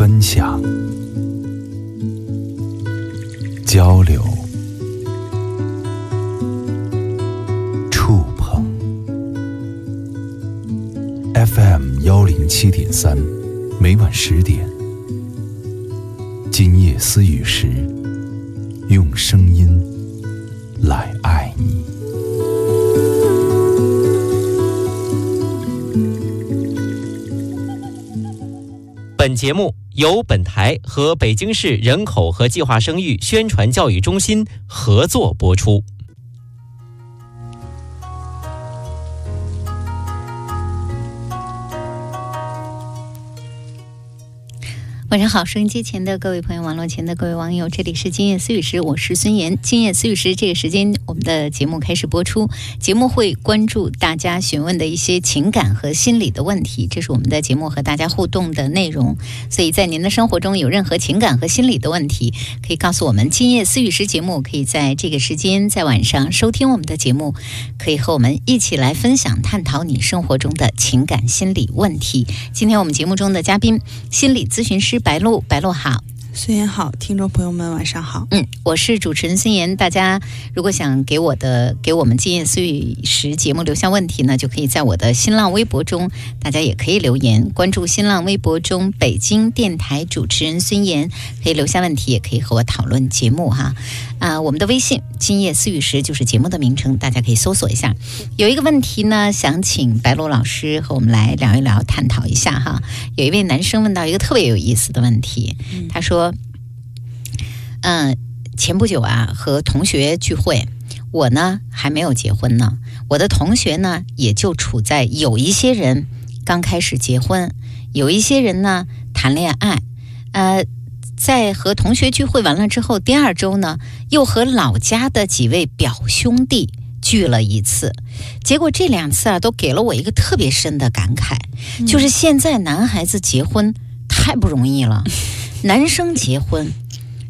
分享、交流、触碰。FM 幺零七点三，每晚十点，今夜思雨时，用声音来爱你。本节目由本台和北京市人口和计划生育宣传教育中心合作播出。晚上好，收音机前的各位朋友，网络前的各位网友，这里是今夜思雨时，我是孙岩。今夜思雨时这个时间，我们的节目开始播出。节目会关注大家询问的一些情感和心理的问题，这是我们的节目和大家互动的内容。所以在您的生活中有任何情感和心理的问题，可以告诉我们。今夜思雨时节目可以在这个时间在晚上收听我们的节目，可以和我们一起来分享、探讨你生活中的情感心理问题。今天我们节目中的嘉宾，心理咨询师。白露，白露好，孙岩好，听众朋友们晚上好。嗯，我是主持人孙岩。大家如果想给我的给我们今夜思雨时节目留下问题呢，就可以在我的新浪微博中，大家也可以留言，关注新浪微博中北京电台主持人孙岩，可以留下问题，也可以和我讨论节目哈。啊，我们的微信“今夜思雨时”就是节目的名称，大家可以搜索一下。有一个问题呢，想请白露老师和我们来聊一聊，探讨一下哈。有一位男生问到一个特别有意思的问题，他说：“嗯，前不久啊，和同学聚会，我呢还没有结婚呢，我的同学呢也就处在有一些人刚开始结婚，有一些人呢谈恋爱，呃。”在和同学聚会完了之后，第二周呢，又和老家的几位表兄弟聚了一次。结果这两次啊，都给了我一个特别深的感慨，就是现在男孩子结婚太不容易了。男生结婚，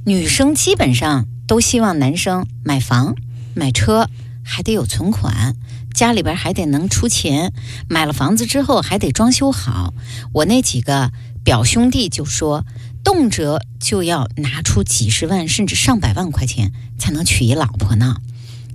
女生基本上都希望男生买房、买车，还得有存款，家里边还得能出钱。买了房子之后还得装修好。我那几个表兄弟就说。动辄就要拿出几十万甚至上百万块钱才能娶一老婆呢。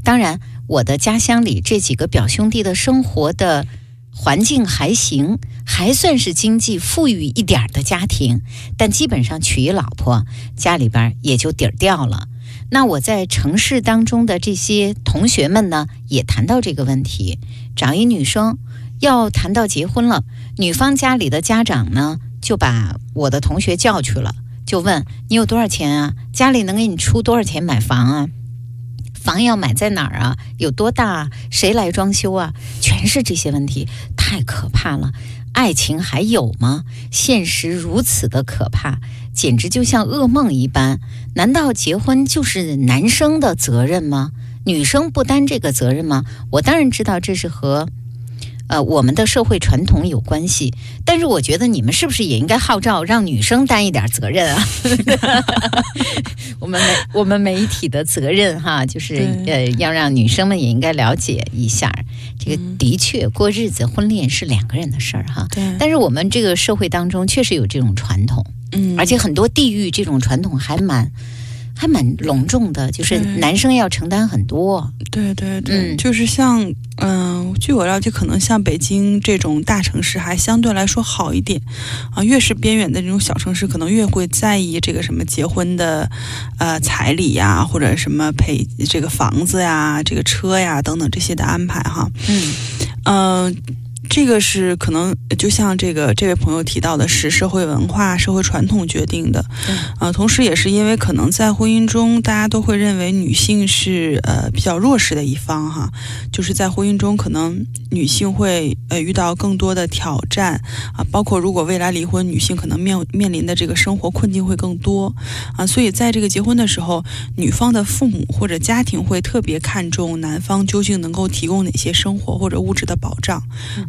当然，我的家乡里这几个表兄弟的生活的环境还行，还算是经济富裕一点的家庭，但基本上娶一老婆，家里边也就底儿掉了。那我在城市当中的这些同学们呢，也谈到这个问题：找一女生，要谈到结婚了，女方家里的家长呢？就把我的同学叫去了，就问你有多少钱啊？家里能给你出多少钱买房啊？房要买在哪儿啊？有多大？谁来装修啊？全是这些问题，太可怕了！爱情还有吗？现实如此的可怕，简直就像噩梦一般。难道结婚就是男生的责任吗？女生不担这个责任吗？我当然知道这是和。呃，我们的社会传统有关系，但是我觉得你们是不是也应该号召让女生担一点责任啊？我们媒我们媒体的责任哈，就是呃，要让女生们也应该了解一下，这个的确过日子婚恋是两个人的事儿哈。对。但是我们这个社会当中确实有这种传统，嗯，而且很多地域这种传统还蛮。还蛮隆重的，就是男生要承担很多。对对对，就是像嗯，据我了解，可能像北京这种大城市还相对来说好一点啊。越是边远的这种小城市，可能越会在意这个什么结婚的呃彩礼呀，或者什么陪这个房子呀、这个车呀等等这些的安排哈。嗯嗯。这个是可能就像这个这位朋友提到的，是社会文化、社会传统决定的，啊，同时也是因为可能在婚姻中，大家都会认为女性是呃比较弱势的一方哈，就是在婚姻中，可能女性会呃遇到更多的挑战啊，包括如果未来离婚，女性可能面面临的这个生活困境会更多。啊，所以在这个结婚的时候，女方的父母或者家庭会特别看重男方究竟能够提供哪些生活或者物质的保障。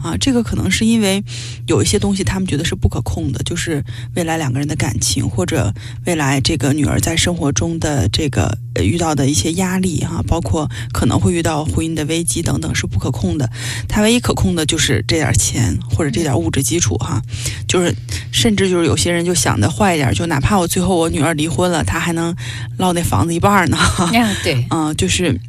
啊，这个可能是因为有一些东西他们觉得是不可控的，就是未来两个人的感情，或者未来这个女儿在生活中的这个遇到的一些压力哈，包括可能会遇到婚姻的危机等等是不可控的。他唯一可控的就是这点钱或者这点物质基础哈，就是甚至就是有些人就想的坏一点，就哪怕我最后我女儿离婚了，他还能落那房子一半呢。对，嗯，就是。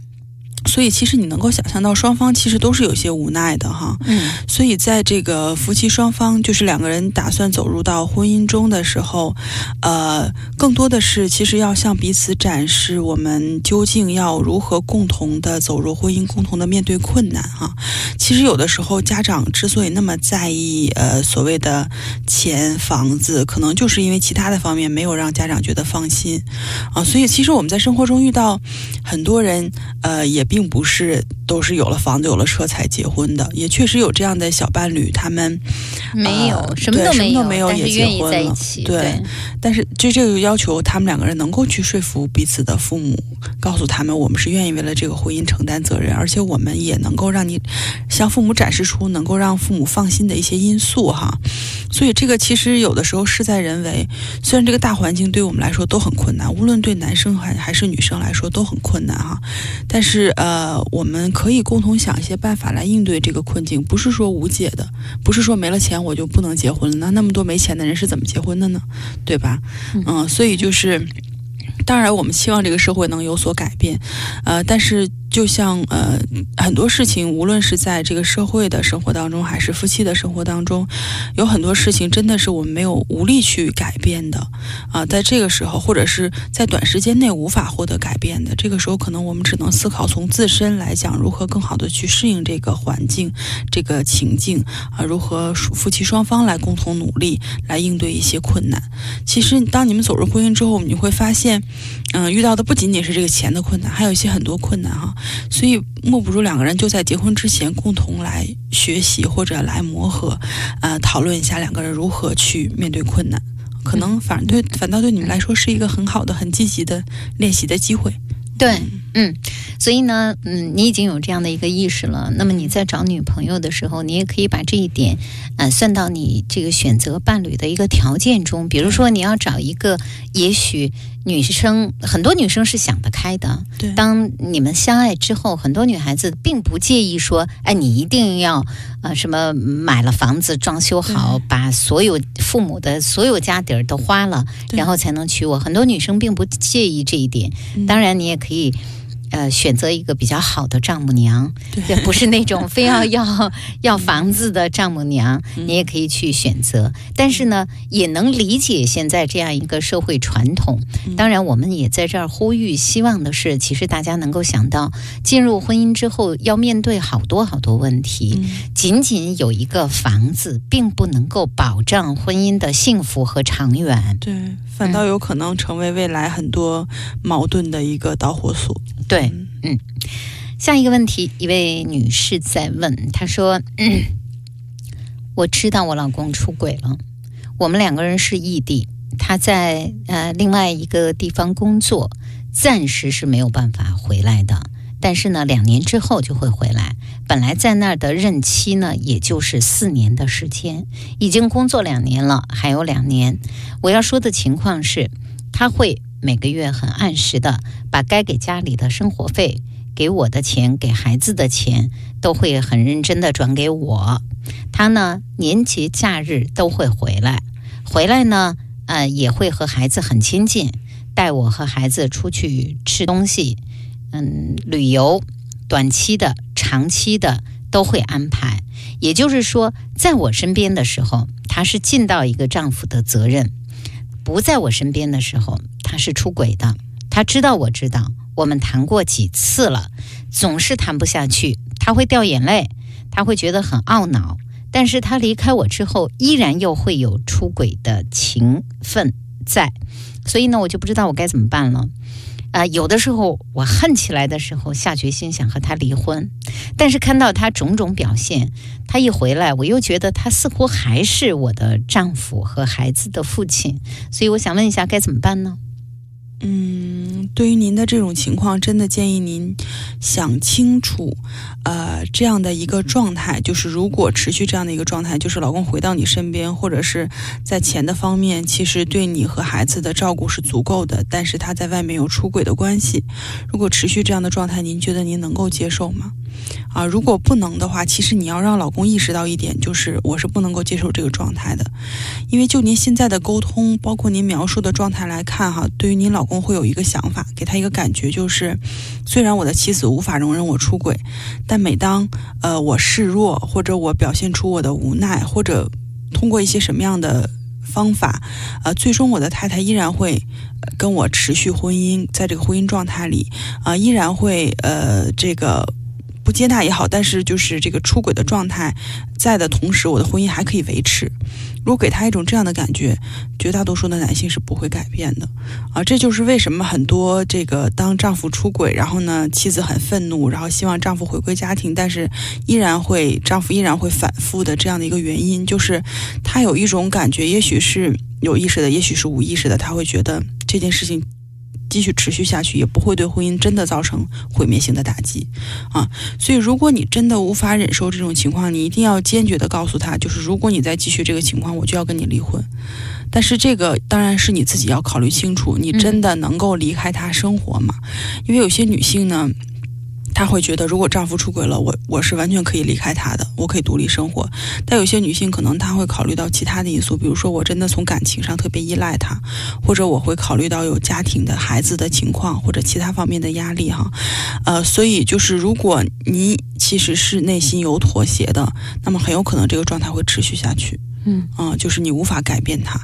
所以，其实你能够想象到，双方其实都是有些无奈的哈。嗯。所以，在这个夫妻双方，就是两个人打算走入到婚姻中的时候，呃，更多的是其实要向彼此展示我们究竟要如何共同的走入婚姻，共同的面对困难哈。其实有的时候，家长之所以那么在意呃所谓的钱、房子，可能就是因为其他的方面没有让家长觉得放心啊。所以，其实我们在生活中遇到很多人，呃，也并。并不是都是有了房子有了车才结婚的，也确实有这样的小伴侣，他们没有什么都没有，没有也结婚了。对，但是就这个要求，他们两个人能够去说服彼此的父母，告诉他们我们是愿意为了这个婚姻承担责任，而且我们也能够让你向父母展示出能够让父母放心的一些因素哈。所以这个其实有的时候事在人为，虽然这个大环境对我们来说都很困难，无论对男生还还是女生来说都很困难哈，但是呃。呃，我们可以共同想一些办法来应对这个困境，不是说无解的，不是说没了钱我就不能结婚了。那那么多没钱的人是怎么结婚的呢？对吧？嗯，所以就是，当然我们希望这个社会能有所改变，呃，但是。就像呃很多事情，无论是在这个社会的生活当中，还是夫妻的生活当中，有很多事情真的是我们没有无力去改变的啊。在这个时候，或者是在短时间内无法获得改变的，这个时候，可能我们只能思考从自身来讲，如何更好的去适应这个环境、这个情境啊，如何夫妻双方来共同努力来应对一些困难。其实，当你们走入婚姻之后，你会发现，嗯，遇到的不仅仅是这个钱的困难，还有一些很多困难哈。所以，莫不如两个人就在结婚之前共同来学习或者来磨合，呃，讨论一下两个人如何去面对困难，可能反对反倒对你们来说是一个很好的、很积极的练习的机会。对，嗯，所以呢，嗯，你已经有这样的一个意识了。那么你在找女朋友的时候，你也可以把这一点，呃，算到你这个选择伴侣的一个条件中。比如说，你要找一个，也许女生很多女生是想得开的。对，当你们相爱之后，很多女孩子并不介意说，哎，你一定要呃什么买了房子装修好，把所有父母的所有家底儿都花了，然后才能娶我。很多女生并不介意这一点。当然，你也可。可以，呃，选择一个比较好的丈母娘，也，不是那种非要 要要房子的丈母娘，你也可以去选择。但是呢，也能理解现在这样一个社会传统。当然，我们也在这儿呼吁，希望的是，其实大家能够想到，进入婚姻之后要面对好多好多问题。仅仅有一个房子，并不能够保障婚姻的幸福和长远。对。反倒有可能成为未来很多矛盾的一个导火索。对，嗯。下一个问题，一位女士在问，她说：“嗯我知道我老公出轨了，我们两个人是异地，他在呃另外一个地方工作，暂时是没有办法回来的。”但是呢，两年之后就会回来。本来在那儿的任期呢，也就是四年的时间，已经工作两年了，还有两年。我要说的情况是，他会每个月很按时的把该给家里的生活费、给我的钱、给孩子的钱，都会很认真的转给我。他呢，年节假日都会回来，回来呢，呃，也会和孩子很亲近，带我和孩子出去吃东西。嗯，旅游，短期的、长期的都会安排。也就是说，在我身边的时候，他是尽到一个丈夫的责任；不在我身边的时候，他是出轨的。他知道，我知道，我们谈过几次了，总是谈不下去。他会掉眼泪，他会觉得很懊恼。但是他离开我之后，依然又会有出轨的情分在。所以呢，我就不知道我该怎么办了。啊，有的时候我恨起来的时候，下决心想和他离婚，但是看到他种种表现，他一回来，我又觉得他似乎还是我的丈夫和孩子的父亲，所以我想问一下，该怎么办呢？嗯，对于您的这种情况，真的建议您想清楚，呃，这样的一个状态，就是如果持续这样的一个状态，就是老公回到你身边，或者是在钱的方面，其实对你和孩子的照顾是足够的，但是他在外面有出轨的关系，如果持续这样的状态，您觉得您能够接受吗？啊，如果不能的话，其实你要让老公意识到一点，就是我是不能够接受这个状态的，因为就您现在的沟通，包括您描述的状态来看，哈，对于您老公会有一个想法，给他一个感觉，就是虽然我的妻子无法容忍我出轨，但每当呃我示弱，或者我表现出我的无奈，或者通过一些什么样的方法，呃，最终我的太太依然会跟我持续婚姻，在这个婚姻状态里，啊，依然会呃这个。不接纳也好，但是就是这个出轨的状态在的同时，我的婚姻还可以维持。如果给他一种这样的感觉，绝大多数的男性是不会改变的啊！这就是为什么很多这个当丈夫出轨，然后呢，妻子很愤怒，然后希望丈夫回归家庭，但是依然会丈夫依然会反复的这样的一个原因，就是他有一种感觉，也许是有意识的，也许是无意识的，他会觉得这件事情。继续持续下去，也不会对婚姻真的造成毁灭性的打击，啊，所以如果你真的无法忍受这种情况，你一定要坚决的告诉他，就是如果你再继续这个情况，我就要跟你离婚。但是这个当然是你自己要考虑清楚，你真的能够离开他生活吗？因为有些女性呢。她会觉得，如果丈夫出轨了，我我是完全可以离开他的，我可以独立生活。但有些女性可能她会考虑到其他的因素，比如说我真的从感情上特别依赖他，或者我会考虑到有家庭的孩子的情况或者其他方面的压力哈。呃，所以就是如果你其实是内心有妥协的，那么很有可能这个状态会持续下去。嗯啊，就是你无法改变他，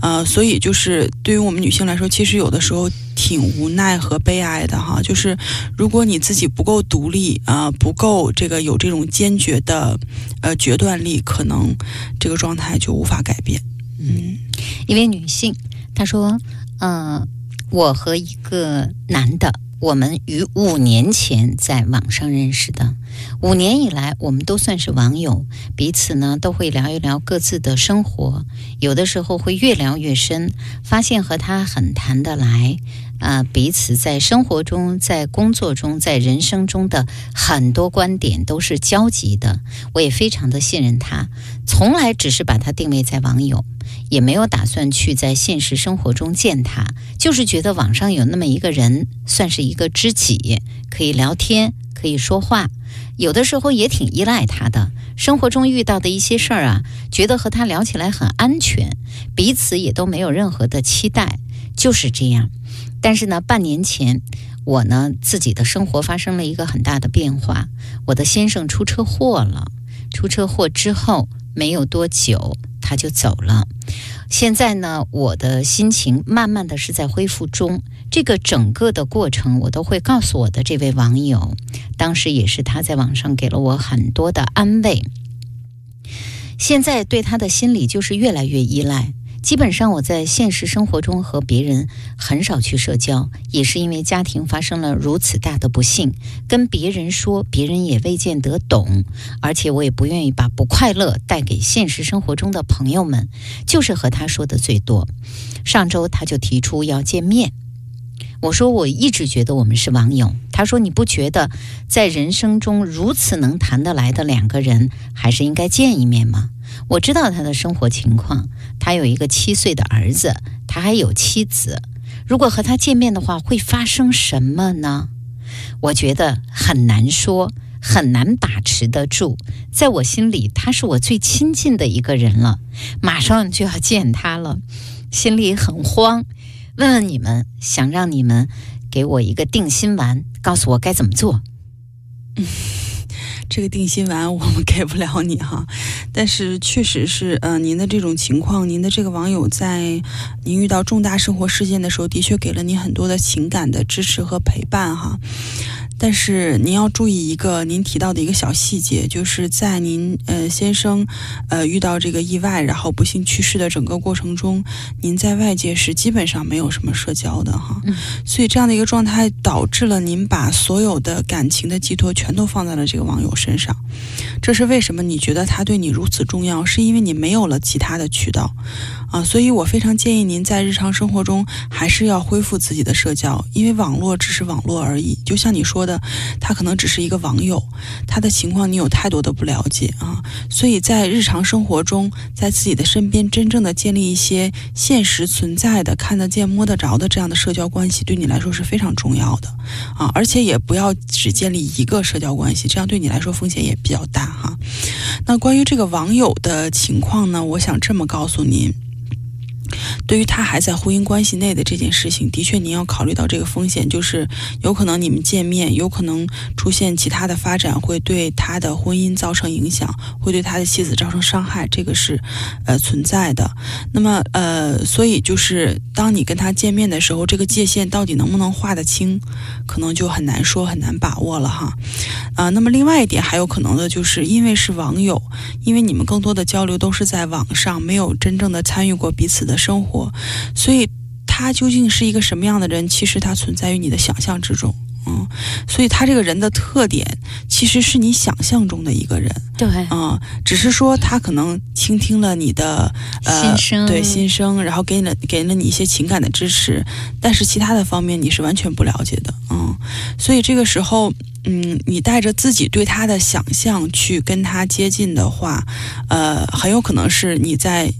呃，所以就是对于我们女性来说，其实有的时候挺无奈和悲哀的哈。就是如果你自己不够独立啊，不够这个有这种坚决的呃决断力，可能这个状态就无法改变。嗯，一位女性她说，嗯，我和一个男的。我们于五年前在网上认识的，五年以来我们都算是网友，彼此呢都会聊一聊各自的生活，有的时候会越聊越深，发现和他很谈得来，啊，彼此在生活中、在工作中、在人生中的很多观点都是交集的，我也非常的信任他，从来只是把他定位在网友。也没有打算去在现实生活中见他，就是觉得网上有那么一个人，算是一个知己，可以聊天，可以说话，有的时候也挺依赖他的。生活中遇到的一些事儿啊，觉得和他聊起来很安全，彼此也都没有任何的期待，就是这样。但是呢，半年前我呢自己的生活发生了一个很大的变化，我的先生出车祸了，出车祸之后没有多久。他就走了。现在呢，我的心情慢慢的是在恢复中。这个整个的过程，我都会告诉我的这位网友。当时也是他在网上给了我很多的安慰。现在对他的心理就是越来越依赖。基本上我在现实生活中和别人很少去社交，也是因为家庭发生了如此大的不幸，跟别人说，别人也未见得懂，而且我也不愿意把不快乐带给现实生活中的朋友们，就是和他说的最多。上周他就提出要见面，我说我一直觉得我们是网友，他说你不觉得在人生中如此能谈得来的两个人，还是应该见一面吗？我知道他的生活情况，他有一个七岁的儿子，他还有妻子。如果和他见面的话，会发生什么呢？我觉得很难说，很难把持得住。在我心里，他是我最亲近的一个人了，马上就要见他了，心里很慌。问问你们，想让你们给我一个定心丸，告诉我该怎么做。这个定心丸我们给不了你哈，但是确实是，呃，您的这种情况，您的这个网友在您遇到重大生活事件的时候，的确给了您很多的情感的支持和陪伴哈。但是您要注意一个您提到的一个小细节，就是在您呃先生呃遇到这个意外，然后不幸去世的整个过程中，您在外界是基本上没有什么社交的哈。嗯所以这样的一个状态导致了您把所有的感情的寄托全都放在了这个网友身上。这是为什么？你觉得他对你如此重要，是因为你没有了其他的渠道啊。所以我非常建议您在日常生活中还是要恢复自己的社交，因为网络只是网络而已。就像你说的，他可能只是一个网友，他的情况你有太多的不了解啊。所以在日常生活中，在自己的身边真正的建立一些现实存在的、看得见、摸得着的这样的社交关系，对你来说是非常重要的啊。而且也不要只建立一个社交关系，这样对你来说风险也比较大哈。那关于这个网友的情况呢，我想这么告诉您。对于他还在婚姻关系内的这件事情，的确您要考虑到这个风险，就是有可能你们见面，有可能出现其他的发展，会对他的婚姻造成影响，会对他的妻子造成伤害，这个是呃存在的。那么呃，所以就是当你跟他见面的时候，这个界限到底能不能划得清，可能就很难说，很难把握了哈。啊、那么另外一点还有可能的就是，因为是网友，因为你们更多的交流都是在网上，没有真正的参与过彼此的生活，所以他究竟是一个什么样的人，其实他存在于你的想象之中。嗯，所以他这个人的特点其实是你想象中的一个人，对，嗯，只是说他可能倾听了你的呃心声对心声，然后给了给了你一些情感的支持，但是其他的方面你是完全不了解的，嗯，所以这个时候，嗯，你带着自己对他的想象去跟他接近的话，呃，很有可能是你在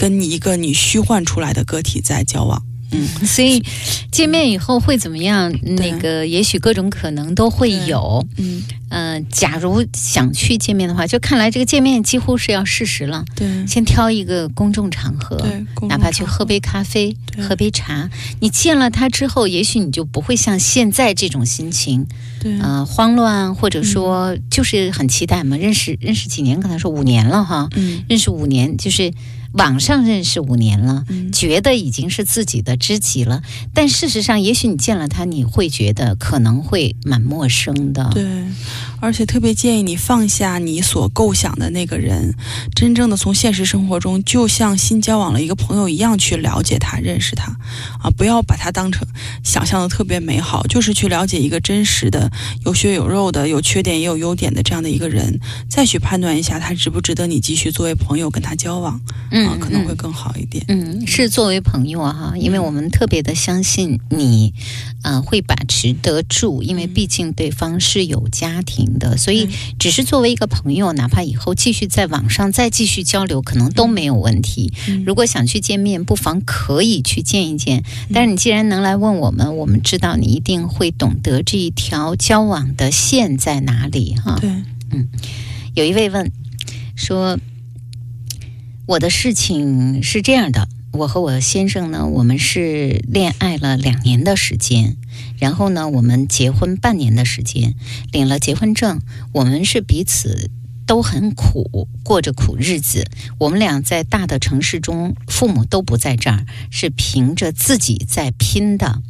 跟你一个你虚幻出来的个体在交往，嗯，所以见面以后会怎么样？那个也许各种可能都会有。嗯，嗯、假如想去见面的话，就看来这个见面几乎是要事实了。对。先挑一个公众场合，对，公哪怕去喝杯咖啡、对。喝杯茶，你见了他之后，也许你就不会像现在这种心情，对，呃，慌乱，或者说就是很期待嘛。认识认识几年，可能说五年了哈，嗯。认识五年，就是网上认识五年了。嗯觉得已经是自己的知己了，但事实上，也许你见了他，你会觉得可能会蛮陌生的。对，而且特别建议你放下你所构想的那个人，真正的从现实生活中，就像新交往了一个朋友一样去了解他、认识他，啊，不要把他当成想象的特别美好，就是去了解一个真实的、有血有肉的、有缺点也有优点的这样的一个人，再去判断一下他值不值得你继续作为朋友跟他交往，啊，嗯，嗯可能会更好一点。嗯，是作为朋友啊，哈，因为我们特别的相信你，呃，会把持得住，因为毕竟对方是有家庭的，所以只是作为一个朋友，哪怕以后继续在网上再继续交流，可能都没有问题。嗯如果想去见面，不妨可以去见一见。但是你既然能来问我们，我们知道你一定会懂得这一条交往的线在哪里哈。对，嗯有一位问说：“我的事情是这样的，我和我先生呢，我们是恋爱了两年的时间，然后呢，我们结婚半年的时间，领了结婚证，我们是彼此。”都很苦，过着苦日子。我们俩在大的城市中，父母都不在这儿，是凭着自己在拼的。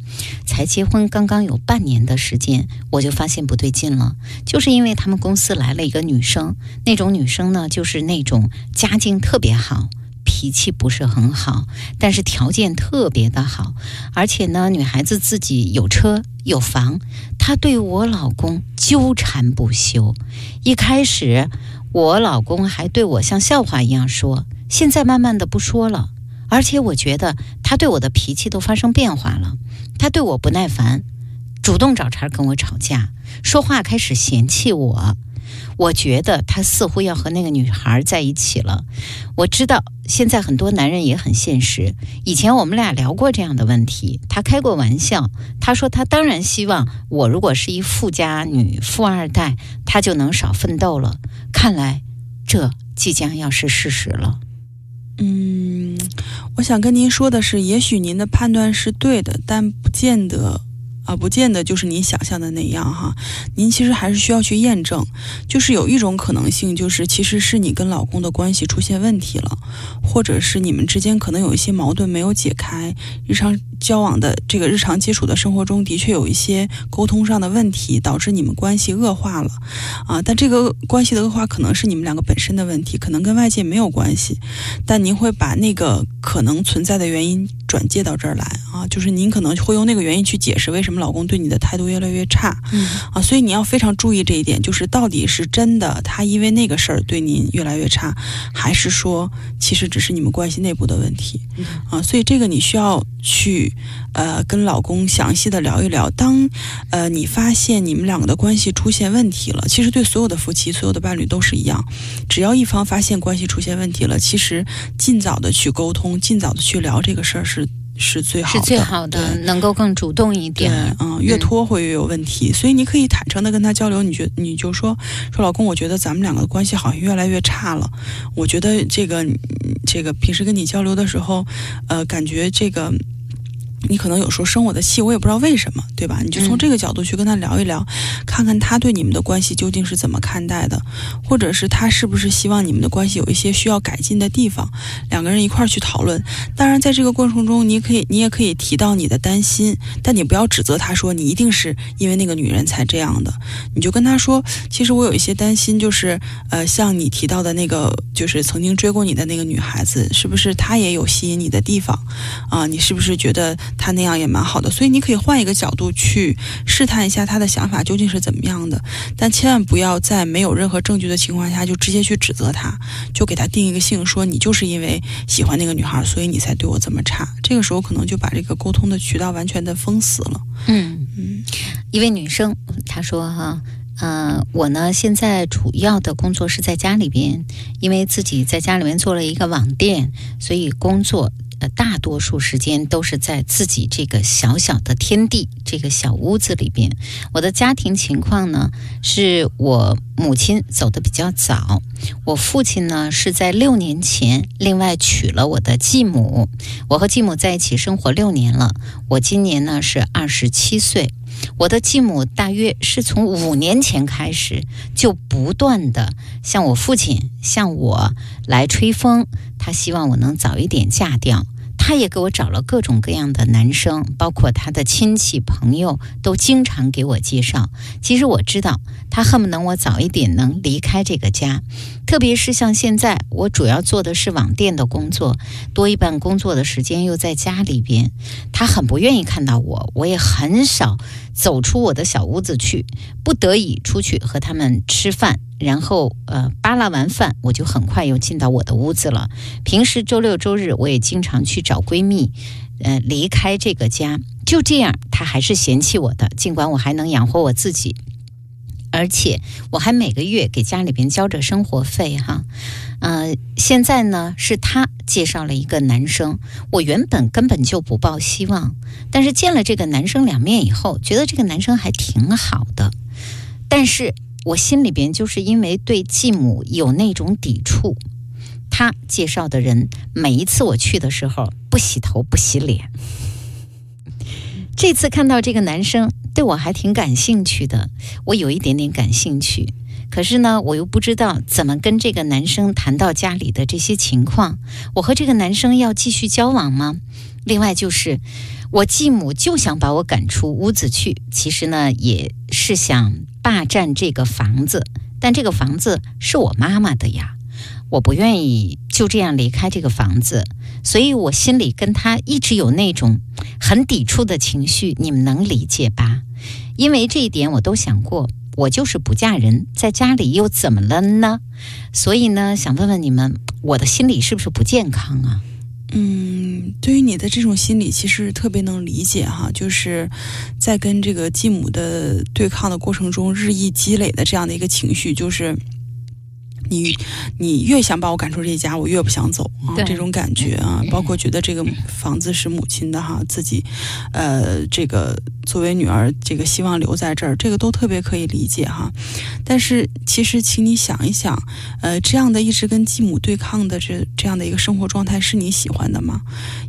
才结婚刚刚有半年的时间，我就发现不对劲了。就是因为他们公司来了一个女生，那种女生呢，就是那种家境特别好。脾气不是很好，但是条件特别的好，而且呢，女孩子自己有车有房，她对我老公纠缠不休。一开始，我老公还对我像笑话一样说，现在慢慢的不说了。而且我觉得他对我的脾气都发生变化了，他对我不耐烦，主动找茬跟我吵架，说话开始嫌弃我。我觉得他似乎要和那个女孩在一起了。我知道现在很多男人也很现实。以前我们俩聊过这样的问题，他开过玩笑，他说他当然希望我如果是一富家女、富二代，他就能少奋斗了。看来这即将要是事实了。嗯，我想跟您说的是，也许您的判断是对的，但不见得啊，不见得就是您想象的那样哈。您其实还是需要去验证，就是有一种可能性，就是其实是你跟老公的关系出现问题了，或者是你们之间可能有一些矛盾没有解开，日常交往的这个日常接触的生活中，的确有一些沟通上的问题，导致你们关系恶化了，啊，但这个关系的恶化可能是你们两个本身的问题，可能跟外界没有关系，但您会把那个可能存在的原因转介到这儿来啊，就是您可能会用那个原因去解释为什么老公对你的态度越来越差，嗯啊，所以你要非常注意这一点，就是到底是真的他因为那个事儿对您越来越差，还是说其实只是你们关系内部的问题啊？所以这个你需要去呃跟老公详细的聊一聊。当呃你发现你们两个的关系出现问题了，其实对所有的夫妻、所有的伴侣都是一样，只要一方发现关系出现问题了，其实尽早的去沟通，尽早的去聊这个事儿是是最好是的，最好的，能够更主动一对点。，嗯，越拖会越有问题，所以你可以坦诚的跟他交流，你觉你就说说老公，我觉得咱们两个的关系好像越来越差了，我觉得这个嗯这个平时跟你交流的时候，呃，感觉这个。你可能有时候生我的气，我也不知道为什么，对吧？你就从嗯这个角度去跟他聊一聊，看看他对你们的关系究竟是怎么看待的，或者是他是不是希望你们的关系有一些需要改进的地方，两个人一块儿去讨论。当然，在这个过程中，你可以，你也可以提到你的担心，但你不要指责他说你一定是因为那个女人才这样的。你就跟他说，其实我有一些担心，就是呃，像你提到的那个，就是曾经追过你的那个女孩子，是不是她也有吸引你的地方啊、你是不是觉得她那样也蛮好的？所以你可以换一个角度去试探一下她的想法究竟是怎么样的，但千万不要在没有任何证据的情况下就直接去指责她，就给她定一个性，说你就是因为喜欢那个女孩，所以你才对我这么差。这个时候可能就把这个沟通的渠道完全的封死了。嗯，嗯一位女生她说哈。呃，我呢现在主要的工作是在家里边，因为自己在家里面做了一个网店，所以工作大多数时间都是在自己这个小小的天地这个小屋子里边。我的家庭情况呢，是我母亲走的比较早，我父亲呢是在六年前另外娶了我的继母，我和继母在一起生活六年了，我今年呢是二十七岁。我的继母大约是从五年前开始，就不断的向我父亲、向我来吹风，她希望我能早一点嫁掉。他也给我找了各种各样的男生，包括他的亲戚朋友都经常给我介绍。其实我知道，他恨不能我早一点能离开这个家，特别是像现在，我主要做的是网店的工作，多一半工作的时间又在家里边。他很不愿意看到我，我也很少走出我的小屋子去，不得已出去和他们吃饭，然后呃扒拉完饭，我就很快又进到我的屋子了。平时周六周日我也经常去找闺蜜，呃离开这个家。就这样，她还是嫌弃我的，尽管我还能养活我自己。而且我还每个月给家里边交着生活费哈，呃，现在呢是他介绍了一个男生，我原本根本就不抱希望，但是见了这个男生两面以后，觉得这个男生还挺好的，但是我心里边就是因为对继母有那种抵触，他介绍的人每一次我去的时候不洗头不洗脸，这次看到这个男生对我还挺感兴趣的，我有一点点感兴趣。可是呢，我又不知道怎么跟这个男生谈到家里的这些情况。我和这个男生要继续交往吗？另外就是，我继母就想把我赶出屋子去，其实呢，也是想霸占这个房子，但这个房子是我妈妈的呀，我不愿意就这样离开这个房子，所以我心里跟他一直有那种很抵触的情绪，你们能理解吧？因为这一点我都想过。我就是不嫁人，在家里又怎么了呢？所以呢，想问问你们，我的心理是不是不健康啊？嗯，对于你的这种心理，其实特别能理解哈，就是在跟这个继母的对抗的过程中，日益积累的这样的一个情绪，就是。你你越想把我赶出这家，我越不想走啊！这种感觉啊，包括觉得这个房子是母亲的哈，自己呃，这个作为女儿，这个希望留在这儿，这个都特别可以理解哈。但是其实，请你想一想，呃，这样的一直跟继母对抗的这这样的一个生活状态，是你喜欢的吗？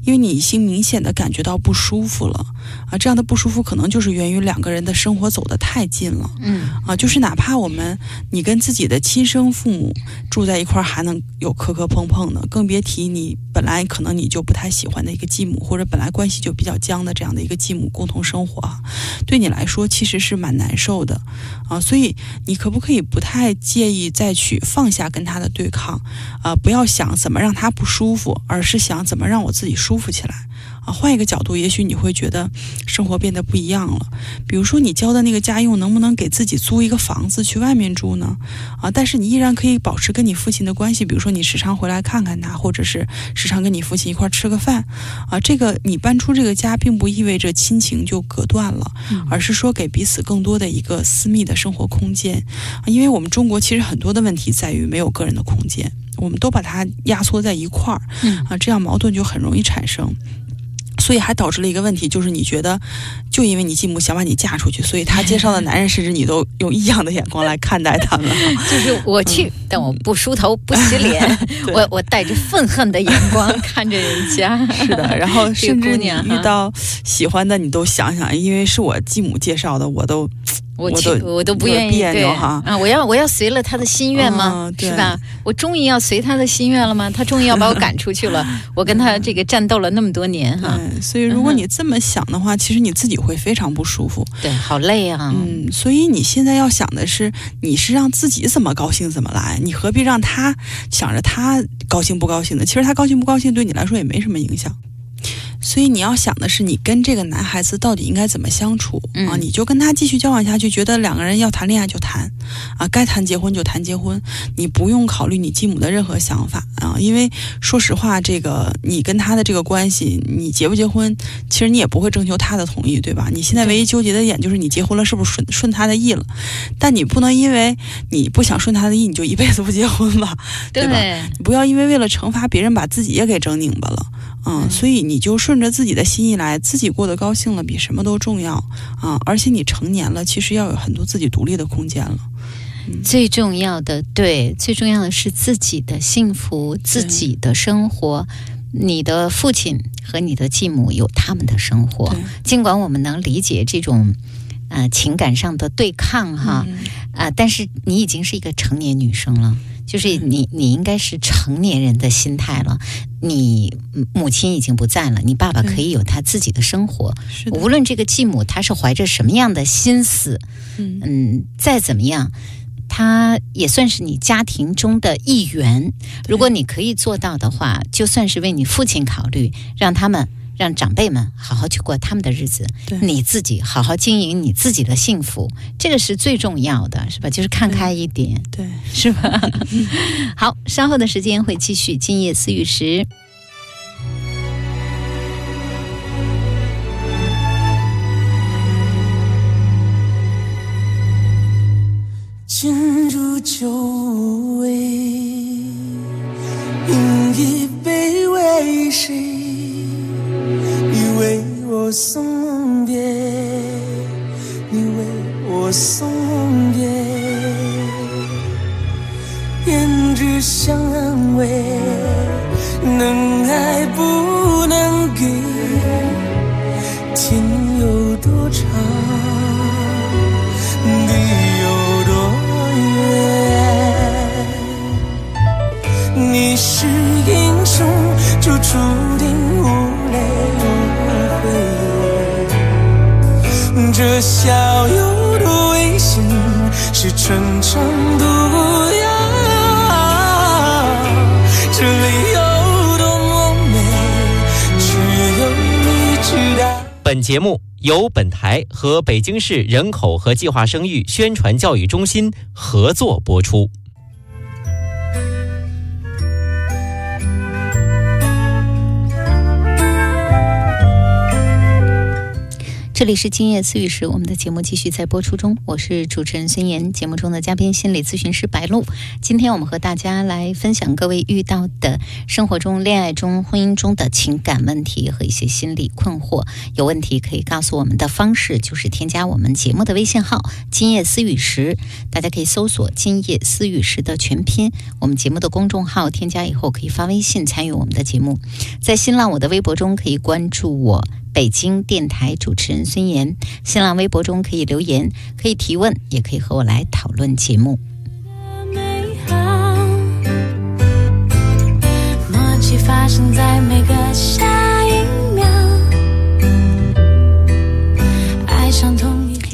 因为你已经明显的感觉到不舒服了啊！这样的不舒服可能就是源于两个人的生活走得太近了。嗯啊，就是哪怕我们你跟自己的亲生父母母住在一块儿还能有磕磕碰碰的，更别提你本来可能你就不太喜欢的一个继母，或者本来关系就比较僵的这样的一个继母共同生活啊，对你来说其实是蛮难受的啊。所以你可不可以不太介意再去放下跟他的对抗啊？不要想怎么让他不舒服，而是想怎么让我自己舒服起来。啊，换一个角度，也许你会觉得生活变得不一样了。比如说，你交的那个家用，能不能给自己租一个房子去外面住呢？啊，但是你依然可以保持跟你父亲的关系，比如说你时常回来看看他，或者是时常跟你父亲一块吃个饭。啊，这个你搬出这个家，并不意味着亲情就隔断了，而是说给彼此更多的一个私密的生活空间。啊，因为我们中国其实很多的问题在于没有个人的空间，我们都把它压缩在一块儿，啊，这样矛盾就很容易产生。所以还导致了一个问题，就是你觉得，就因为你继母想把你嫁出去，所以他介绍的男人，甚至你都用异样的眼光来看待他们。就是我去，但我不梳头，不洗脸，我我带着愤恨的眼光看着人家。是的，然后甚至你遇到喜欢的，你都想想，因为是我继母介绍的，我都。我都我都不愿意对啊！我要我要随了他的心愿吗？是吧？我终于要随他的心愿了吗？他终于要把我赶出去了。我跟他这个战斗了那么多年哈，所以如果你这么想的话，其实你自己会非常不舒服。对，好累啊。嗯，所以你现在要想的是，你是让自己怎么高兴怎么来，你何必让他想着他高兴不高兴呢？其实他高兴不高兴对你来说也没什么影响。所以你要想的是，你跟这个男孩子到底应该怎么相处啊？你就跟他继续交往下去，觉得两个人要谈恋爱就谈，啊，该谈结婚就谈结婚，你不用考虑你继母的任何想法啊。因为说实话，这个你跟他的这个关系，你结不结婚，其实你也不会征求他的同意，对吧？你现在唯一纠结的点就是你结婚了是不是顺顺他的意了？但你不能因为你不想顺他的意，你就一辈子不结婚吧？对吧？你不要因为为了惩罚别人，把自己也给整拧巴了。嗯，所以你就顺着自己的心意来，自己过得高兴了，比什么都重要啊！而且你成年了，其实要有很多自己独立的空间了。最重要的，对，最重要的是自己的幸福，自己的生活。你的父亲和你的继母有他们的生活，尽管我们能理解这种呃情感上的对抗哈啊，但是你已经是一个成年女生了。就是你，你应该是成年人的心态了。你母亲已经不在了，你爸爸可以有他自己的生活。无论这个继母他是怀着什么样的心思，嗯，再怎么样，他也算是你家庭中的一员。如果你可以做到的话，就算是为你父亲考虑，让他们。让长辈们好好去过他们的日子，你自己好好经营你自己的幸福，这个是最重要的，是吧？就是看开一点，对，是吧？好，稍后的时间会继续今夜思雨时。进入酒味，饮一杯为谁？你为我送别，你为我送别，胭脂香安慰，能爱不能给，天有多长，地有多远，你是英雄，就注这笑有多危险，是春肠毒药。这里有多么美，只有你知道。本节目由本台和北京市人口和计划生育宣传教育中心合作播出。这里是今夜思雨时，我们的节目继续在播出中。我是主持人孙岩，节目中的嘉宾心理咨询师白露。今天我们和大家来分享各位遇到的生活中、恋爱中、婚姻中的情感问题和一些心理困惑。有问题可以告诉我们的方式就是添加我们节目的微信号“今夜思雨时”，大家可以搜索“今夜思雨时”的全拼。我们节目的公众号添加以后可以发微信参与我们的节目。在新浪我的微博中可以关注我。北京电台主持人孙岩新浪微博中可以留言可以提问也可以和我来讨论节目。的美好默契发生在每个下一秒。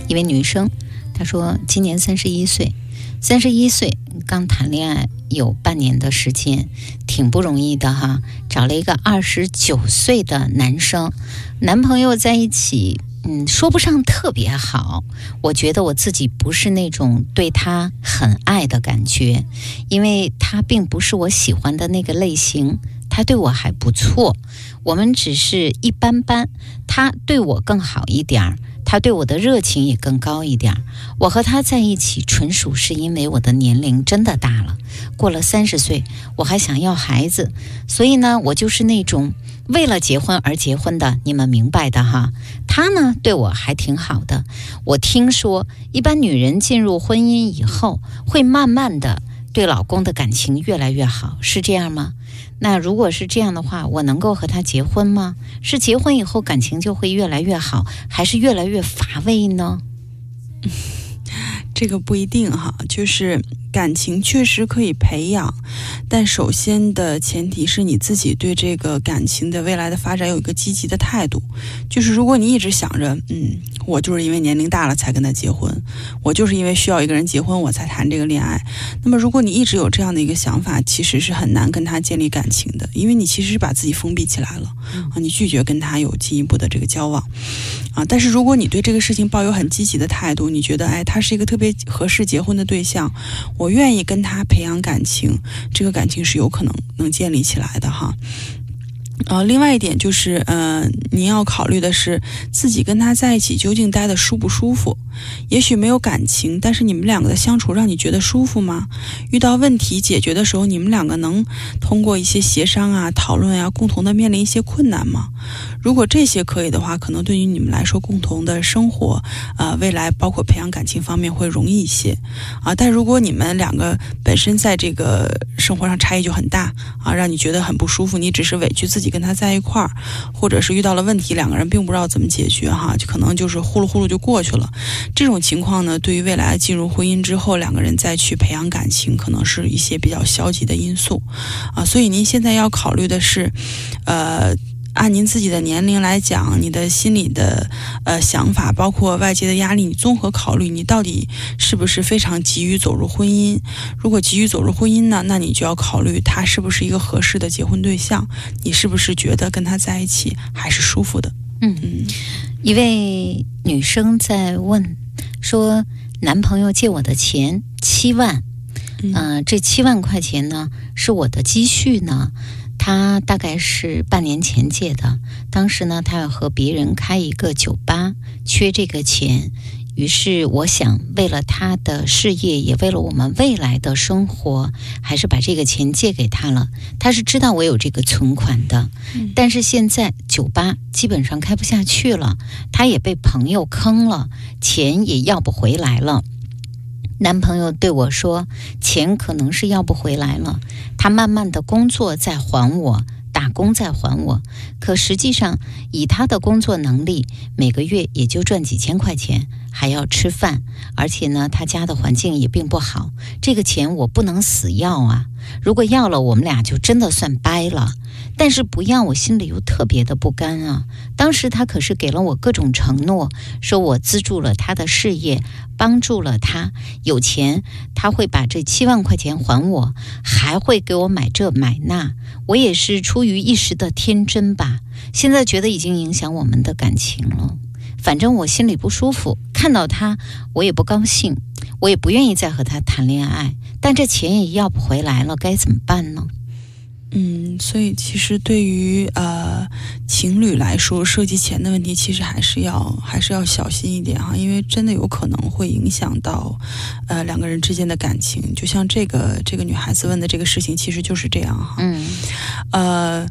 一位女生她说今年三十一岁。三十一岁刚谈恋爱有半年的时间挺不容易的哈找了一个二十九岁的男生。男朋友在一起，嗯，说不上特别好。我觉得我自己不是那种对他很爱的感觉，因为他并不是我喜欢的那个类型。他对我还不错，我们只是一般般，他对我更好一点儿。他对我的热情也更高一点儿。我和他在一起，纯属是因为我的年龄真的大了，过了三十岁，我还想要孩子，所以呢，我就是那种为了结婚而结婚的，你们明白的哈。他呢，对我还挺好的。我听说，一般女人进入婚姻以后，会慢慢的对老公的感情越来越好，是这样吗？那如果是这样的话，我能够和他结婚吗？是结婚以后感情就会越来越好，还是越来越乏味呢？这个不一定哈，就是感情确实可以培养，但首先的前提是你自己对这个感情的未来的发展有一个积极的态度。就是如果你一直想着，嗯，我就是因为年龄大了才跟他结婚，我就是因为需要一个人结婚我才谈这个恋爱，那么如果你一直有这样的一个想法，其实是很难跟他建立感情的，因为你其实是把自己封闭起来了啊，你拒绝跟他有进一步的这个交往啊。但是如果你对这个事情抱有很积极的态度，你觉得哎，他是一个特别合适结婚的对象，我愿意跟他培养感情，这个感情是有可能能建立起来的哈。呃，另外一点就是，呃，您要考虑的是自己跟他在一起究竟待的舒不舒服。也许没有感情，但是你们两个的相处让你觉得舒服吗？遇到问题解决的时候，你们两个能通过一些协商啊、讨论啊，共同的面临一些困难吗？如果这些可以的话，可能对于你们来说，共同的生活，啊，未来包括培养感情方面会容易一些，啊。但如果你们两个本身在这个生活上差异就很大，啊，让你觉得很不舒服，你只是委屈自己跟他在一块儿，或者是遇到了问题，两个人并不知道怎么解决，哈，就可能就是呼噜呼噜就过去了。这种情况呢，对于未来进入婚姻之后，两个人再去培养感情，可能是一些比较消极的因素，啊。所以您现在要考虑的是，呃。按您自己的年龄来讲，你的心里的呃想法，包括外界的压力，你综合考虑，你到底是不是非常急于走入婚姻？如果急于走入婚姻呢，那你就要考虑他是不是一个合适的结婚对象，你是不是觉得跟他在一起还是舒服的？嗯嗯。一位女生在问说，男朋友借我的钱七万，嗯，这七万块钱呢是我的积蓄呢。他大概是半年前借的，当时呢，他要和别人开一个酒吧，缺这个钱，于是我想，为了他的事业，也为了我们未来的生活，还是把这个钱借给他了。他是知道我有这个存款的，但是现在酒吧基本上开不下去了，他也被朋友坑了，钱也要不回来了。男朋友对我说：“钱可能是要不回来了，他慢慢的工作在还我，打工在还我。可实际上，以他的工作能力，每个月也就赚几千块钱，还要吃饭，而且呢，他家的环境也并不好。这个钱我不能死要啊！如果要了，我们俩就真的算掰了。”但是不要，我心里又特别的不甘啊！当时他可是给了我各种承诺，说我资助了他的事业，帮助了他，有钱他会把这七万块钱还我，还会给我买这买那。我也是出于一时的天真吧，现在觉得已经影响我们的感情了。反正我心里不舒服，看到他我也不高兴，我也不愿意再和他谈恋爱。但这钱也要不回来了，该怎么办呢？嗯，所以其实对于呃情侣来说，涉及钱的问题，其实还是要还是要小心一点哈，因为真的有可能会影响到呃两个人之间的感情。就像这个这个女孩子问的这个事情，其实就是这样哈。嗯，呃。